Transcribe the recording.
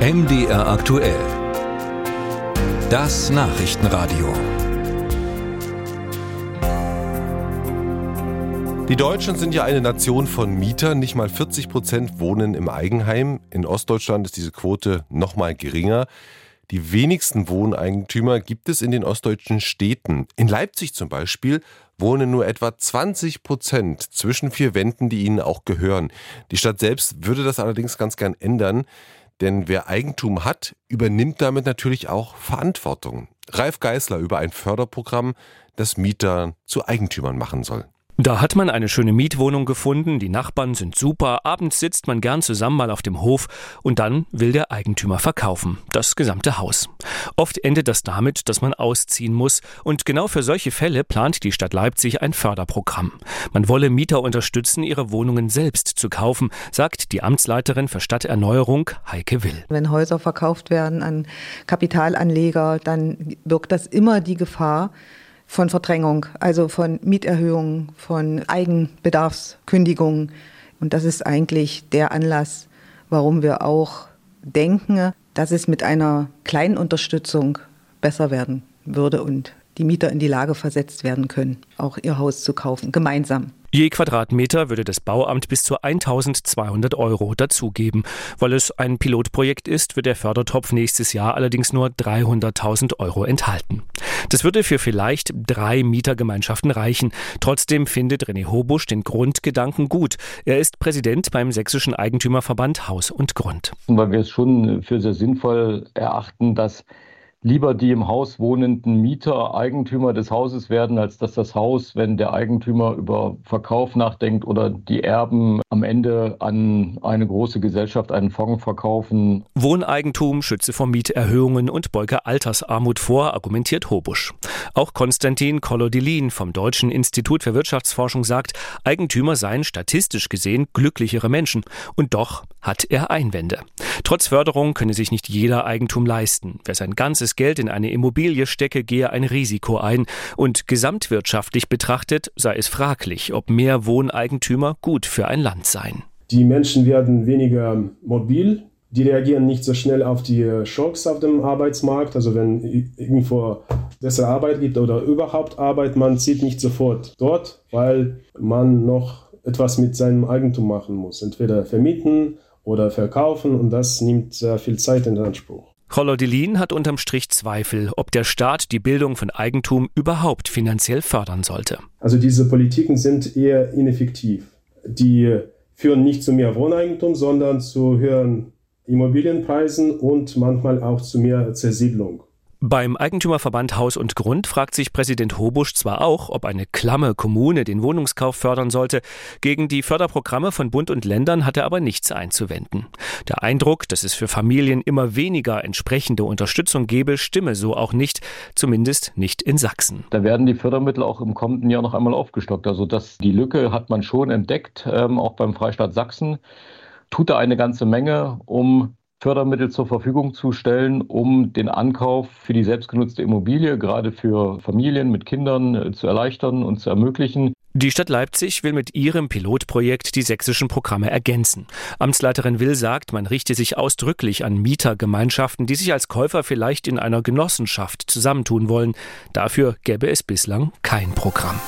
MDR aktuell. Das Nachrichtenradio. Die Deutschen sind ja eine Nation von Mietern. Nicht mal 40 Prozent wohnen im Eigenheim. In Ostdeutschland ist diese Quote noch mal geringer. Die wenigsten Wohneigentümer gibt es in den ostdeutschen Städten. In Leipzig zum Beispiel wohnen nur etwa 20 Prozent zwischen vier Wänden, die ihnen auch gehören. Die Stadt selbst würde das allerdings ganz gern ändern. Denn wer Eigentum hat, übernimmt damit natürlich auch Verantwortung. Ralf Geißler über ein Förderprogramm, das Mieter zu Eigentümern machen soll. Da hat man eine schöne Mietwohnung gefunden, die Nachbarn sind super, abends sitzt man gern zusammen mal auf dem Hof und dann will der Eigentümer verkaufen, das gesamte Haus. Oft endet das damit, dass man ausziehen muss und genau für solche Fälle plant die Stadt Leipzig ein Förderprogramm. Man wolle Mieter unterstützen, ihre Wohnungen selbst zu kaufen, sagt die Amtsleiterin für Stadterneuerung Heike Will. Wenn Häuser verkauft werden an Kapitalanleger, dann birgt das immer die Gefahr, von Verdrängung, also von Mieterhöhungen, von Eigenbedarfskündigungen. Und das ist eigentlich der Anlass, warum wir auch denken, dass es mit einer kleinen Unterstützung besser werden würde und die Mieter in die Lage versetzt werden können, auch ihr Haus zu kaufen, gemeinsam. Je Quadratmeter würde das Bauamt bis zu 1200 Euro dazugeben. Weil es ein Pilotprojekt ist, wird der Fördertopf nächstes Jahr allerdings nur 300.000 Euro enthalten. Das würde für vielleicht drei Mietergemeinschaften reichen. Trotzdem findet René Hobusch den Grundgedanken gut. Er ist Präsident beim Sächsischen Eigentümerverband Haus und Grund. Weil wir es schon für sehr sinnvoll erachten, dass lieber die im Haus wohnenden Mieter Eigentümer des Hauses werden, als dass das Haus, wenn der Eigentümer über Verkauf nachdenkt oder die Erben am Ende an eine große Gesellschaft einen Fonds verkaufen. Wohneigentum schütze vor Mieterhöhungen und beuge Altersarmut vor, argumentiert Hobusch. Auch Konstantin Kolodilin vom Deutschen Institut für Wirtschaftsforschung sagt, Eigentümer seien statistisch gesehen glücklichere Menschen. Und doch hat er Einwände. Trotz Förderung könne sich nicht jeder Eigentum leisten. Wer sein ganzes Geld in eine Immobilie stecke, gehe ein Risiko ein. Und gesamtwirtschaftlich betrachtet sei es fraglich, ob mehr Wohneigentümer gut für ein Land seien. Die Menschen werden weniger mobil. Die reagieren nicht so schnell auf die Schocks auf dem Arbeitsmarkt. Also wenn irgendwo bessere Arbeit gibt oder überhaupt Arbeit, man zieht nicht sofort dort, weil man noch etwas mit seinem Eigentum machen muss. Entweder vermieten oder verkaufen und das nimmt sehr viel Zeit in Anspruch. Cholodilin hat unterm Strich Zweifel, ob der Staat die Bildung von Eigentum überhaupt finanziell fördern sollte. Also diese Politiken sind eher ineffektiv. Die führen nicht zu mehr Wohneigentum, sondern zu höheren Immobilienpreisen und manchmal auch zu mehr Zersiedlung. Beim Eigentümerverband Haus und Grund fragt sich Präsident Hobusch zwar auch, ob eine klamme Kommune den Wohnungskauf fördern sollte. Gegen die Förderprogramme von Bund und Ländern hat er aber nichts einzuwenden. Der Eindruck, dass es für Familien immer weniger entsprechende Unterstützung gebe, stimme so auch nicht, zumindest nicht in Sachsen. Da werden die Fördermittel auch im kommenden Jahr noch einmal aufgestockt. Also das, die Lücke hat man schon entdeckt, ähm, auch beim Freistaat Sachsen. Tut da eine ganze Menge, um Fördermittel zur Verfügung zu stellen, um den Ankauf für die selbstgenutzte Immobilie, gerade für Familien mit Kindern, äh, zu erleichtern und zu ermöglichen. Die Stadt Leipzig will mit ihrem Pilotprojekt die sächsischen Programme ergänzen. Amtsleiterin Will sagt, man richte sich ausdrücklich an Mietergemeinschaften, die sich als Käufer vielleicht in einer Genossenschaft zusammentun wollen. Dafür gäbe es bislang kein Programm.